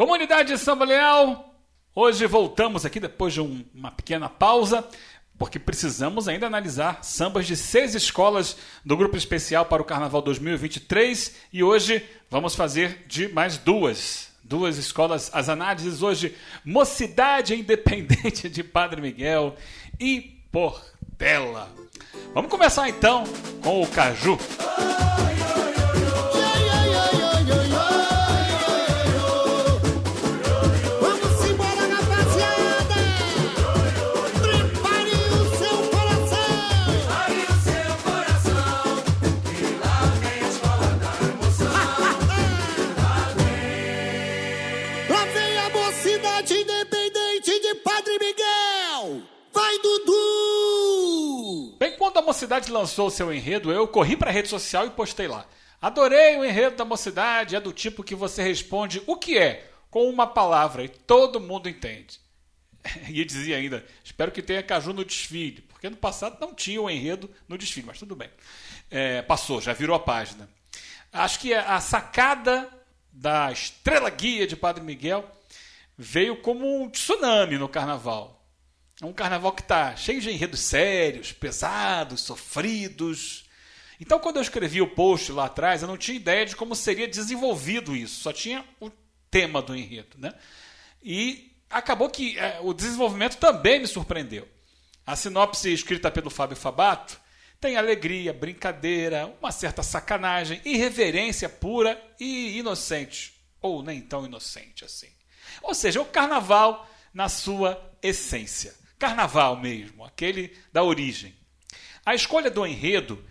Comunidade Samba Leal, hoje voltamos aqui depois de um, uma pequena pausa, porque precisamos ainda analisar sambas de seis escolas do grupo especial para o Carnaval 2023 e hoje vamos fazer de mais duas. Duas escolas, as análises hoje, Mocidade Independente de Padre Miguel e Portela. Vamos começar então com o Caju. Vamos Lá vem a mocidade independente de Padre Miguel! Vai, Dudu! Bem, quando a Mocidade lançou seu enredo, eu corri para a rede social e postei lá. Adorei o enredo da Mocidade, é do tipo que você responde o que é com uma palavra e todo mundo entende. E dizia ainda, espero que tenha caju no desfile, porque no passado não tinha o enredo no desfile, mas tudo bem. É, passou, já virou a página. Acho que a sacada da estrela guia de Padre Miguel veio como um tsunami no carnaval. É um carnaval que está cheio de enredos sérios, pesados, sofridos. Então, quando eu escrevi o post lá atrás, eu não tinha ideia de como seria desenvolvido isso. Só tinha o tema do enredo. Né? E acabou que é, o desenvolvimento também me surpreendeu. A sinopse escrita pelo Fábio Fabato tem alegria, brincadeira, uma certa sacanagem, irreverência pura e inocente. Ou nem tão inocente assim. Ou seja, o carnaval na sua essência. Carnaval mesmo, aquele da origem. A escolha do enredo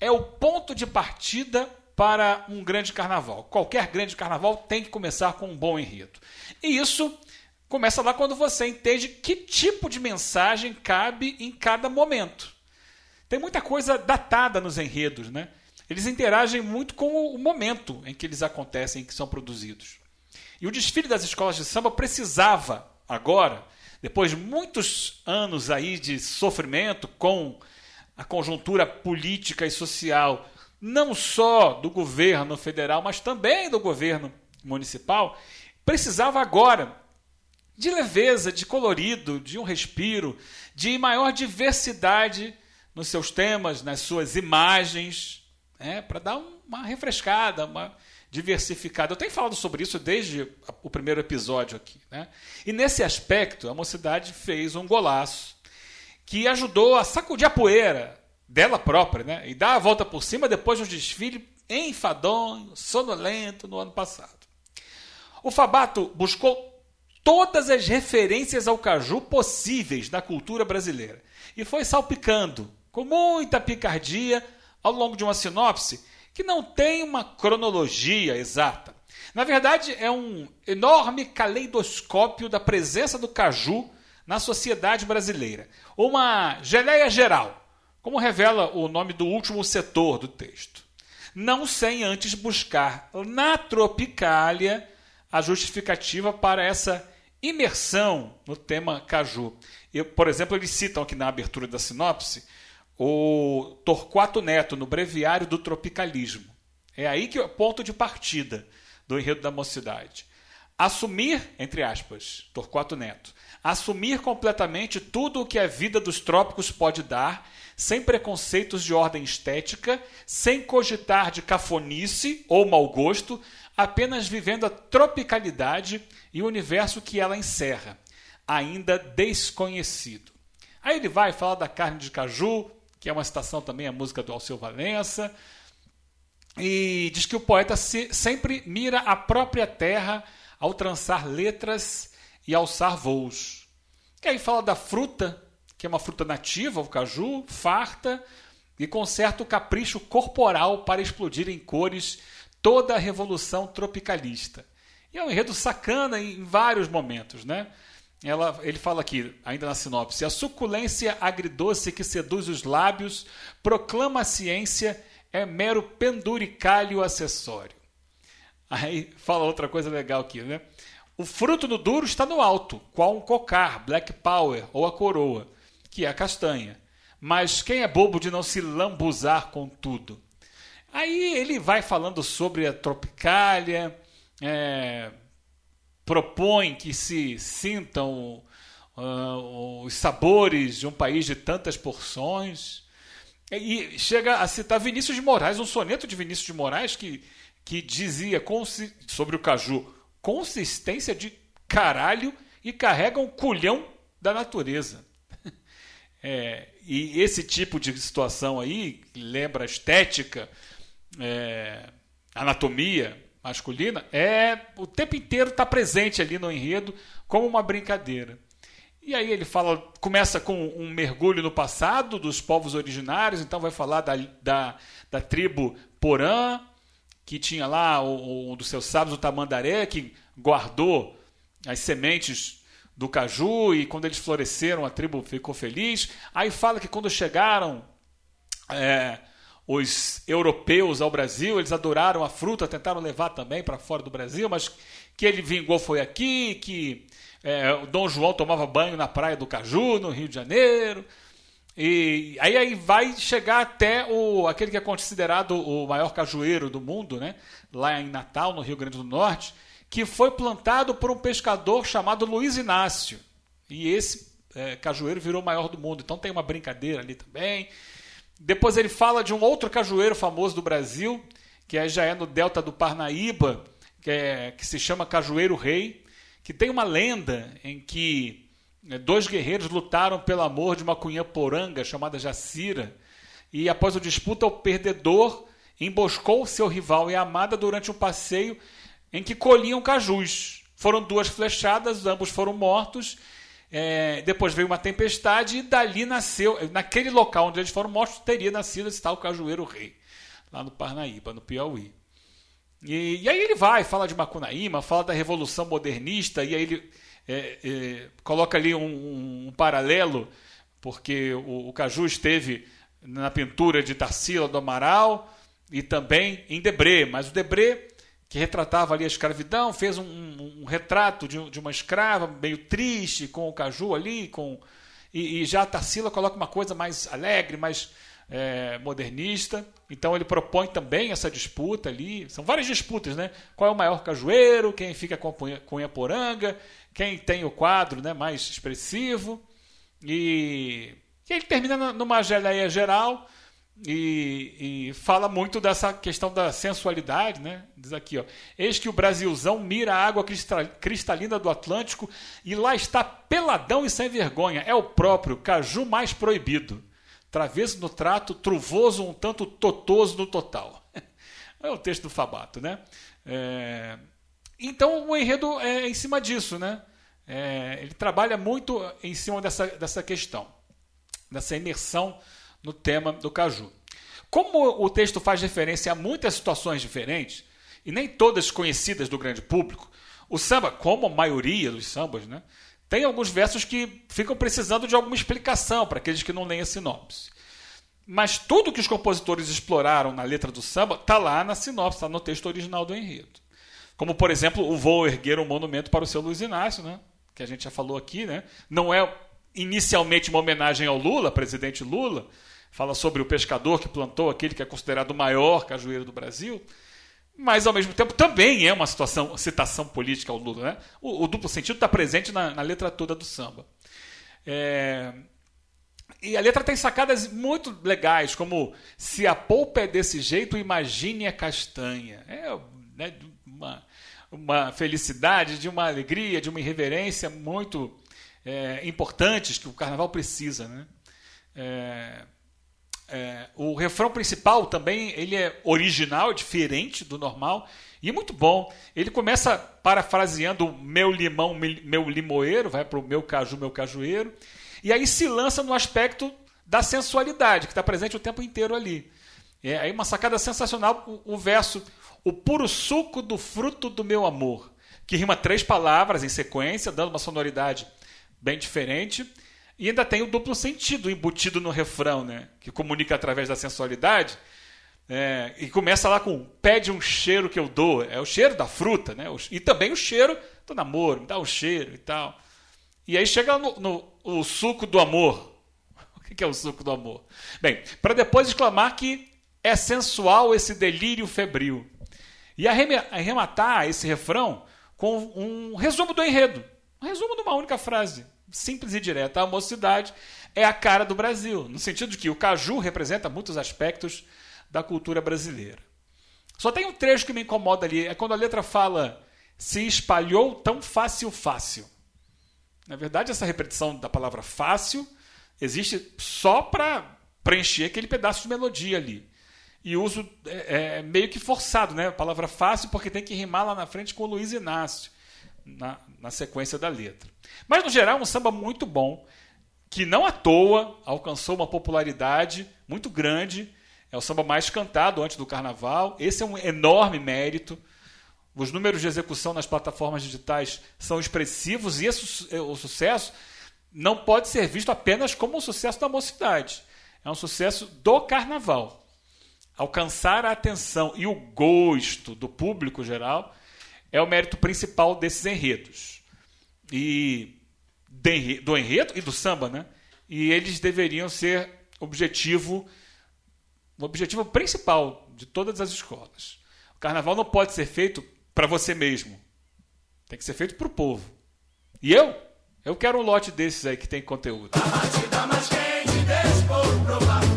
é o ponto de partida para um grande carnaval. Qualquer grande carnaval tem que começar com um bom enredo. E isso começa lá quando você entende que tipo de mensagem cabe em cada momento. Tem muita coisa datada nos enredos, né? Eles interagem muito com o momento em que eles acontecem, em que são produzidos. E o desfile das escolas de samba precisava agora depois de muitos anos aí de sofrimento com a conjuntura política e social, não só do governo federal, mas também do governo municipal, precisava agora de leveza, de colorido, de um respiro, de maior diversidade nos seus temas, nas suas imagens, né, para dar uma refrescada, uma diversificada. Eu tenho falado sobre isso desde o primeiro episódio aqui. Né? E nesse aspecto, a mocidade fez um golaço que ajudou a sacudir a poeira dela própria né? e dar a volta por cima depois do desfile enfadonho, sonolento no ano passado. O Fabato buscou todas as referências ao caju possíveis na cultura brasileira e foi salpicando com muita picardia ao longo de uma sinopse que não tem uma cronologia exata. Na verdade, é um enorme caleidoscópio da presença do caju na sociedade brasileira. Uma geleia geral, como revela o nome do último setor do texto. Não sem antes buscar na Tropicália a justificativa para essa imersão no tema caju. Eu, por exemplo, eles citam aqui na abertura da sinopse o Torquato Neto no Breviário do Tropicalismo. É aí que é o ponto de partida do enredo da mocidade. Assumir, entre aspas, Torquato Neto, assumir completamente tudo o que a vida dos trópicos pode dar, sem preconceitos de ordem estética, sem cogitar de cafonice ou mau gosto, apenas vivendo a tropicalidade e o universo que ela encerra, ainda desconhecido. Aí ele vai falar da carne de caju, que é uma citação também à música do Alceu Valença, e diz que o poeta se, sempre mira a própria terra ao trançar letras e alçar voos. E aí fala da fruta, que é uma fruta nativa, o caju, farta, e conserta o capricho corporal para explodir em cores toda a revolução tropicalista. E é um enredo sacana em vários momentos, né? Ela, ele fala aqui, ainda na sinopse, a suculência agridoce que seduz os lábios proclama a ciência é mero penduricalho acessório. Aí fala outra coisa legal aqui, né? O fruto no duro está no alto, qual um cocar, black power ou a coroa, que é a castanha. Mas quem é bobo de não se lambuzar com tudo? Aí ele vai falando sobre a tropicália, é, propõe que se sintam uh, os sabores de um país de tantas porções. E chega a citar Vinícius de Moraes, um soneto de Vinícius de Moraes que, que dizia sobre o caju: consistência de caralho e carrega um culhão da natureza. É, e esse tipo de situação aí, lembra estética, é, anatomia masculina, é o tempo inteiro está presente ali no enredo como uma brincadeira. E aí ele fala, começa com um mergulho no passado dos povos originários, então vai falar da, da, da tribo Porã, que tinha lá um dos seus sábios, o Tamandaré, que guardou as sementes do caju e quando eles floresceram a tribo ficou feliz. Aí fala que quando chegaram é, os europeus ao Brasil, eles adoraram a fruta, tentaram levar também para fora do Brasil, mas que ele vingou foi aqui, que é, o Dom João tomava banho na praia do Caju, no Rio de Janeiro. E aí, aí vai chegar até o, aquele que é considerado o maior cajueiro do mundo, né? lá em Natal, no Rio Grande do Norte, que foi plantado por um pescador chamado Luiz Inácio. E esse é, cajueiro virou o maior do mundo. Então tem uma brincadeira ali também. Depois ele fala de um outro cajueiro famoso do Brasil, que já é no delta do Parnaíba, que, é, que se chama Cajueiro Rei que tem uma lenda em que né, dois guerreiros lutaram pelo amor de uma cunhã poranga chamada Jacira, e após a disputa, o perdedor emboscou seu rival e amada durante um passeio em que colhiam cajus. Foram duas flechadas, ambos foram mortos. É, depois veio uma tempestade e dali nasceu, naquele local onde eles foram mortos, teria nascido esse tal Cajueiro Rei, lá no Parnaíba, no Piauí. E, e, aí ele vai, fala de Macunaíma, fala da Revolução Modernista, e aí ele é, é, coloca ali um, um, um, paralelo, porque o, o Caju esteve na pintura de Tarsila do Amaral e também em Debré, mas o Debré, que retratava ali a escravidão, fez um, um, um retrato de, de, uma escrava meio triste, com o Caju ali, com e, e já a Tarsila coloca uma coisa mais alegre, mais é, modernista. Então ele propõe também essa disputa ali. São várias disputas, né? Qual é o maior cajueiro? Quem fica com a Cunha-Poranga? Quem tem o quadro né, mais expressivo? E, e ele termina numa geleia geral e, e, fala muito dessa questão da sensualidade, né? Diz aqui, ó. Eis que o Brasilzão mira a água cristalina do Atlântico e lá está peladão e sem vergonha. É o próprio caju mais proibido. Travesso no trato, truvoso um tanto totoso no total. É o texto do Fabato, né? É... Então o enredo é em cima disso, né? É... Ele trabalha muito em cima dessa, dessa questão, dessa imersão no tema do caju. Como o texto faz referência a muitas situações diferentes, e nem todas conhecidas do grande público, o samba, como a maioria dos sambas, né, tem alguns versos que ficam precisando de alguma explicação para aqueles que não leem a sinopse. Mas tudo que os compositores exploraram na letra do samba está lá na sinopse, está no texto original do enredo. Como, por exemplo, o Vou Erguer um Monumento para o seu Luiz Inácio, né? que a gente já falou aqui. Né? Não é inicialmente uma homenagem ao Lula, presidente Lula. Fala sobre o pescador que plantou aquele que é considerado o maior cajueiro do Brasil mas ao mesmo tempo também é uma situação, citação política ao Lula. Né? O, o duplo sentido está presente na, na, letra toda do samba. É... E a letra tem sacadas muito legais, como se a polpa é desse jeito, imagine a castanha. É né, uma, uma felicidade, de uma alegria, de uma irreverência muito é, importantes que o carnaval precisa. Né? É... É, o refrão principal também ele é original, diferente do normal e muito bom. Ele começa parafraseando meu limão, meu limoeiro, vai para o meu caju, meu cajueiro, e aí se lança no aspecto da sensualidade que está presente o tempo inteiro ali. É aí uma sacada sensacional o, o verso o puro suco do fruto do meu amor, que rima três palavras em sequência, dando uma sonoridade bem diferente. E ainda tem o duplo sentido embutido no refrão, né? que comunica através da sensualidade. É, e começa lá com pede um cheiro que eu dou. É o cheiro da fruta, né? E também o cheiro do namoro, me dá um cheiro e tal. E aí chega no, no o suco do amor. O que é o suco do amor? Bem, para depois exclamar que é sensual esse delírio febril. E arrematar esse refrão com um resumo do enredo. Um resumo de uma única frase, simples e direta. A mocidade é a cara do Brasil, no sentido de que o caju representa muitos aspectos da cultura brasileira. Só tem um trecho que me incomoda ali, é quando a letra fala se espalhou tão fácil, fácil. Na verdade, essa repetição da palavra fácil existe só para preencher aquele pedaço de melodia ali. E uso é, é, meio que forçado, né? A palavra fácil, porque tem que rimar lá na frente com o Luiz Inácio, na, na sequência da letra. Mas, no geral, é um samba muito bom, que não à toa alcançou uma popularidade muito grande. É o samba mais cantado antes do carnaval. Esse é um enorme mérito. Os números de execução nas plataformas digitais são expressivos e esse, o sucesso não pode ser visto apenas como um sucesso da mocidade. É um sucesso do carnaval. Alcançar a atenção e o gosto do público geral é o mérito principal desses enredos. E do enredo e do samba, né? E eles deveriam ser objetivo, o objetivo principal de todas as escolas. O carnaval não pode ser feito para você mesmo. Tem que ser feito para o povo. E eu? Eu quero um lote desses aí que tem conteúdo.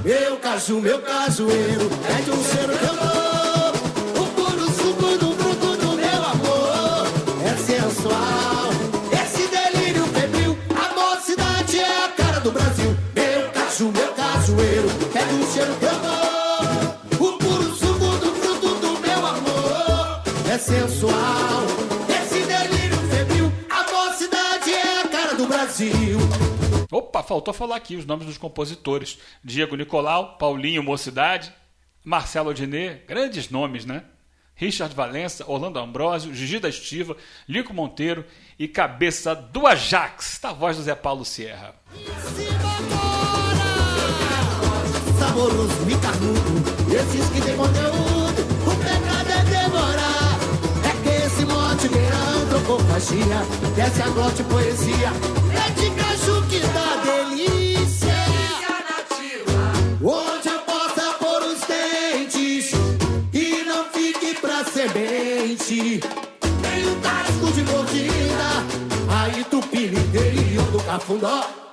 Meu caso, meu cajueiro, é de um cheiro que eu dou. Cheiro que eu dou. sensual. Esse delírio febril, a mocidade é a cara do Brasil. Opa, faltou falar aqui os nomes dos compositores: Diego Nicolau, Paulinho Mocidade, Marcelo Diné, grandes nomes, né? Richard Valença, Orlando Ambrosio, Gigi da Estiva, Lico Monteiro e Cabeça do Ajax, da voz do Zé Paulo Sierra. Saboroso e carnudo, esses que tem conteúdo, o pecado é devorar brasileira, antropofagia, desce a glote poesia, é de caju que dá delícia. Onde eu possa pôr os dentes e não fique pra semente. Tem um tasco de mordida, aí tu pilha do cafundó.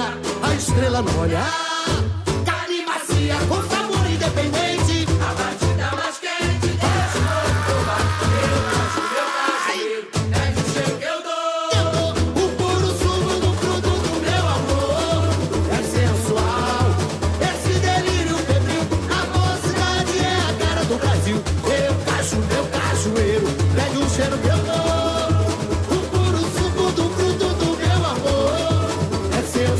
A estrela no olhar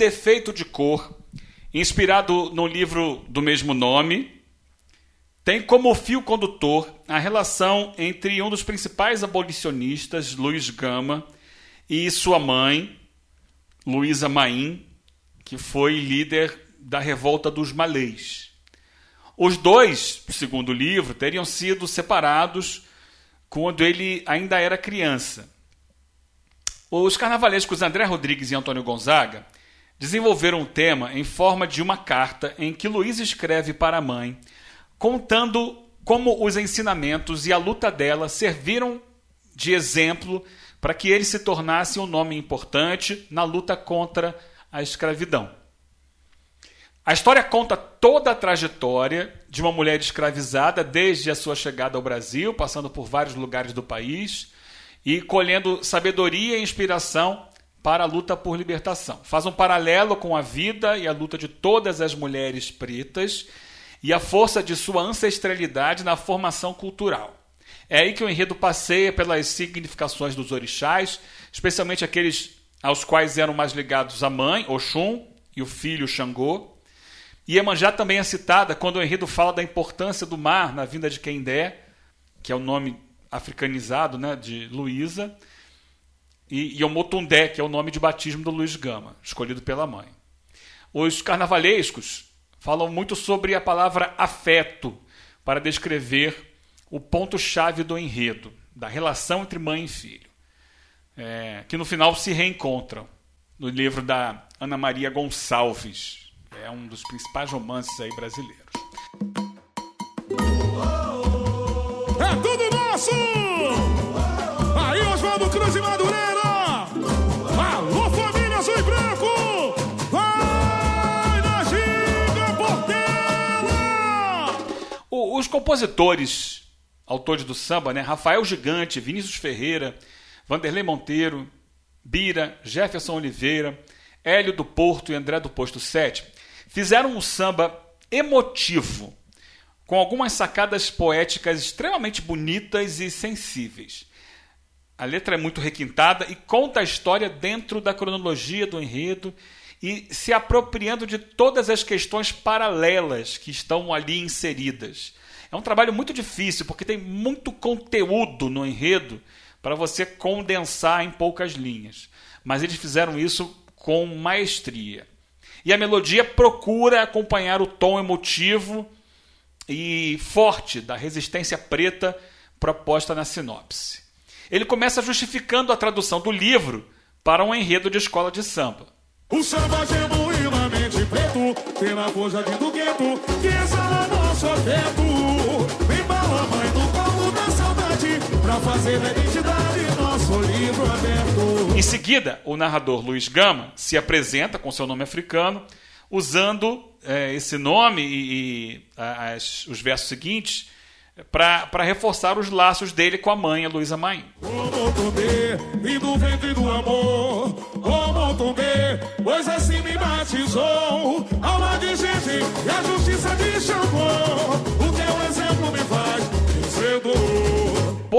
Defeito de Cor, inspirado no livro do mesmo nome, tem como fio condutor a relação entre um dos principais abolicionistas, Luiz Gama, e sua mãe, Luísa Maim, que foi líder da revolta dos malês. Os dois, segundo o livro, teriam sido separados quando ele ainda era criança. Os carnavalescos André Rodrigues e Antônio Gonzaga desenvolveram o tema em forma de uma carta em que Luiz escreve para a mãe, contando como os ensinamentos e a luta dela serviram de exemplo para que ele se tornasse um nome importante na luta contra a escravidão. A história conta toda a trajetória de uma mulher escravizada desde a sua chegada ao Brasil, passando por vários lugares do país e colhendo sabedoria e inspiração para a luta por libertação. Faz um paralelo com a vida e a luta de todas as mulheres pretas e a força de sua ancestralidade na formação cultural. É aí que o enredo passeia pelas significações dos orixás, especialmente aqueles aos quais eram mais ligados a mãe, Oxum, e o filho, Xangô. Iemanjá também é citada quando o enredo fala da importância do mar na vinda de Quendé, que é o nome africanizado né, de Luísa, e Yomotundé, que é o nome de batismo do Luiz Gama, escolhido pela mãe. Os carnavalescos falam muito sobre a palavra afeto para descrever o ponto-chave do enredo, da relação entre mãe e filho, é, que no final se reencontram no livro da Ana Maria Gonçalves. É um dos principais romances aí brasileiros. É tudo nosso! Aí, Oswaldo Cruz e Madureira! Compositores, autores do samba, né? Rafael Gigante, Vinícius Ferreira, Vanderlei Monteiro, Bira, Jefferson Oliveira, Hélio do Porto e André do Posto 7, fizeram um samba emotivo, com algumas sacadas poéticas extremamente bonitas e sensíveis. A letra é muito requintada e conta a história dentro da cronologia do enredo e se apropriando de todas as questões paralelas que estão ali inseridas. É um trabalho muito difícil porque tem muito conteúdo no enredo para você condensar em poucas linhas. Mas eles fizeram isso com maestria. E a melodia procura acompanhar o tom emotivo e forte da resistência preta proposta na sinopse. Ele começa justificando a tradução do livro para um enredo de escola de samba. O samba genuinamente preto, pela força de do gueto, que exala nosso afeto. Pra fazer da identidade nosso livro aberto. Em seguida, o narrador Luiz Gama se apresenta com seu nome africano, usando eh, esse nome e, e as- os versos seguintes para reforçar os laços dele com a mãe, a Luísa Maim. Como Tombê, vim do ventre do amor.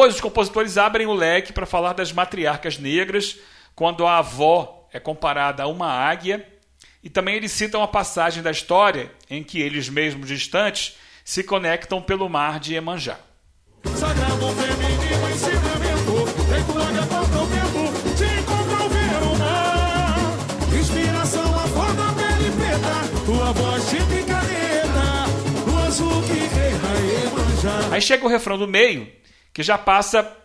Vencedor. Pois os compositores abrem o leque para falar das matriarcas negras, quando a avó é comparada a uma águia, e também eles citam a passagem da história em que eles mesmos distantes se conectam pelo mar de Iemanjá. Sagrado feminino ensinamento. Feito águia contra o vento. Te encontro ver o mar. Inspiração a flor da pele preta. Tua voz e caneta. No azul que reina Iemanjá. Aí chega o refrão do meio, que já passa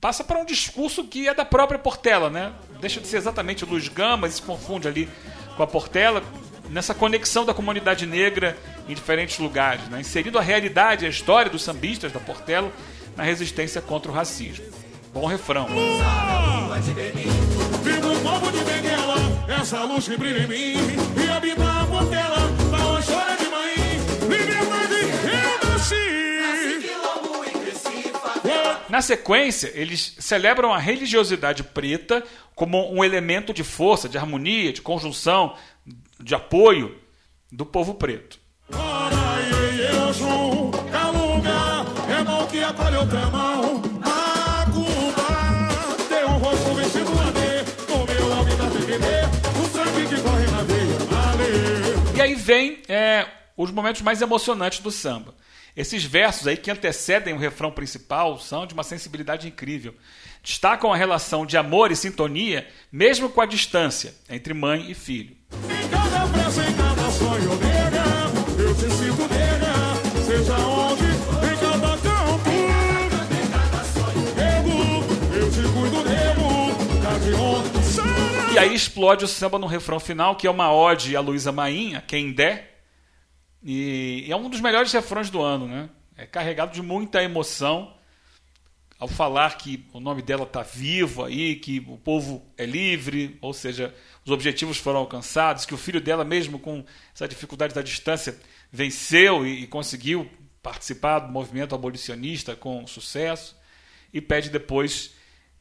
passa para um discurso que é da própria Portela, né? Deixa de ser exatamente Luiz Gama, e se confunde ali com a Portela, nessa conexão da comunidade negra em diferentes lugares, né? inserindo a realidade, a história dos sambistas da Portela na resistência contra o racismo. Bom refrão. Essa luz que brilha em mim E habitar a Portela, história de mãe Liberdade, eu nasci Na sequência, eles celebram a religiosidade preta como um elemento de força, de harmonia, de conjunção, de apoio do povo preto. E aí vem é, os momentos mais emocionantes do samba. Esses versos aí que antecedem o refrão principal são de uma sensibilidade incrível. Destacam a relação de amor e sintonia, mesmo com a distância entre mãe e filho. Em cada pressa, em cada te sinto nega, seja onde, em cada canto. Nego, eu te cuido, nego, tá de onde, Sara. E aí explode o samba no refrão final, que é uma ode a Luísa Mainha, quem der. E é um dos melhores refrões do ano, né? É carregado de muita emoção ao falar que o nome dela está vivo aí, que o povo é livre, ou seja, os objetivos foram alcançados, que o filho dela, mesmo com essa dificuldade da distância, venceu e, e conseguiu participar do movimento abolicionista com sucesso, e pede depois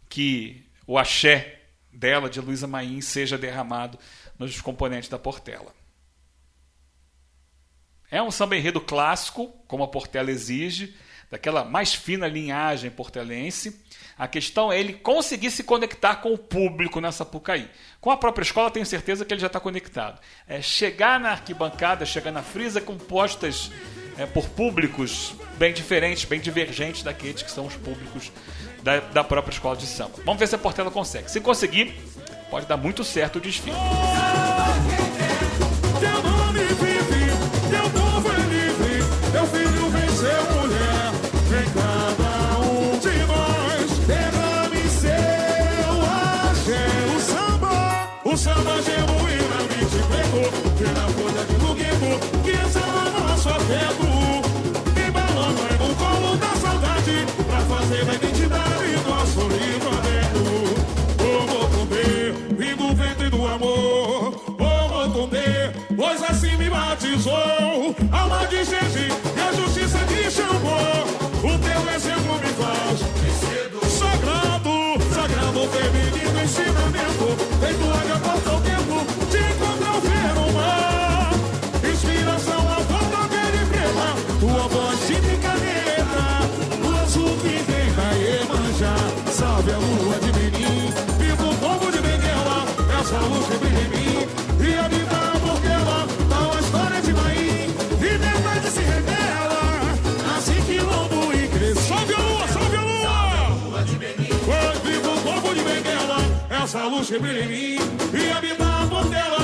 que o axé dela, de Luísa Maim, seja derramado nos componentes da Portela. É um samba enredo clássico, como a Portela exige, daquela mais fina linhagem portelense. A questão é ele conseguir se conectar com o público nessa Pucaí. Com a própria escola, tenho certeza que ele já está conectado. É chegar na arquibancada, chegar na frisa compostas é, por públicos bem diferentes, bem divergentes daqueles que são os públicos da, da própria escola de samba. Vamos ver se a Portela consegue. Se conseguir, pode dar muito certo o desfile. Batizou. Alma de Jesus essa luz que brilha em mim. E habita a Portela,